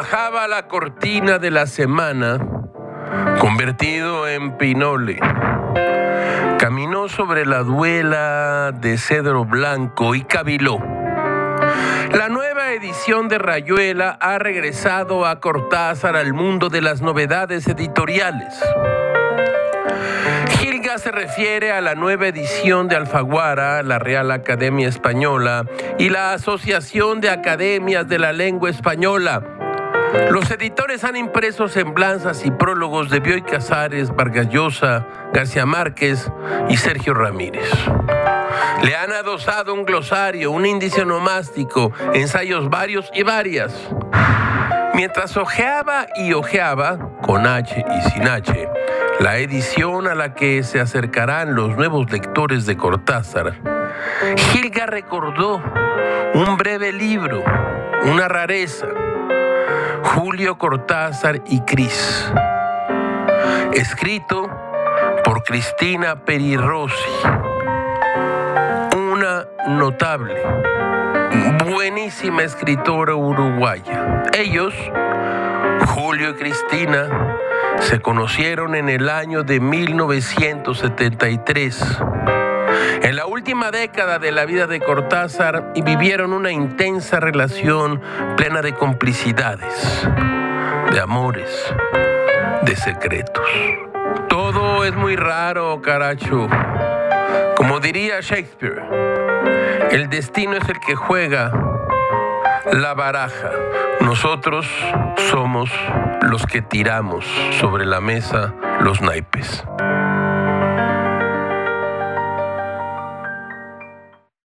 bajaba la cortina de la semana, convertido en pinole. Caminó sobre la duela de cedro blanco y caviló. La nueva edición de Rayuela ha regresado a Cortázar al mundo de las novedades editoriales. Gilga se refiere a la nueva edición de Alfaguara, la Real Academia Española y la Asociación de Academias de la Lengua Española. Los editores han impreso semblanzas y prólogos de Bioy Casares, Vargas Llosa, García Márquez y Sergio Ramírez. Le han adosado un glosario, un índice onomástico, ensayos varios y varias. Mientras ojeaba y ojeaba, con H y sin H, la edición a la que se acercarán los nuevos lectores de Cortázar, Gilga recordó un breve libro, una rareza, Julio Cortázar y Cris, escrito por Cristina Perirossi, una notable, buenísima escritora uruguaya. Ellos, Julio y Cristina, se conocieron en el año de 1973. En la última década de la vida de Cortázar vivieron una intensa relación plena de complicidades, de amores, de secretos. Todo es muy raro, caracho. Como diría Shakespeare, el destino es el que juega la baraja. Nosotros somos los que tiramos sobre la mesa los naipes.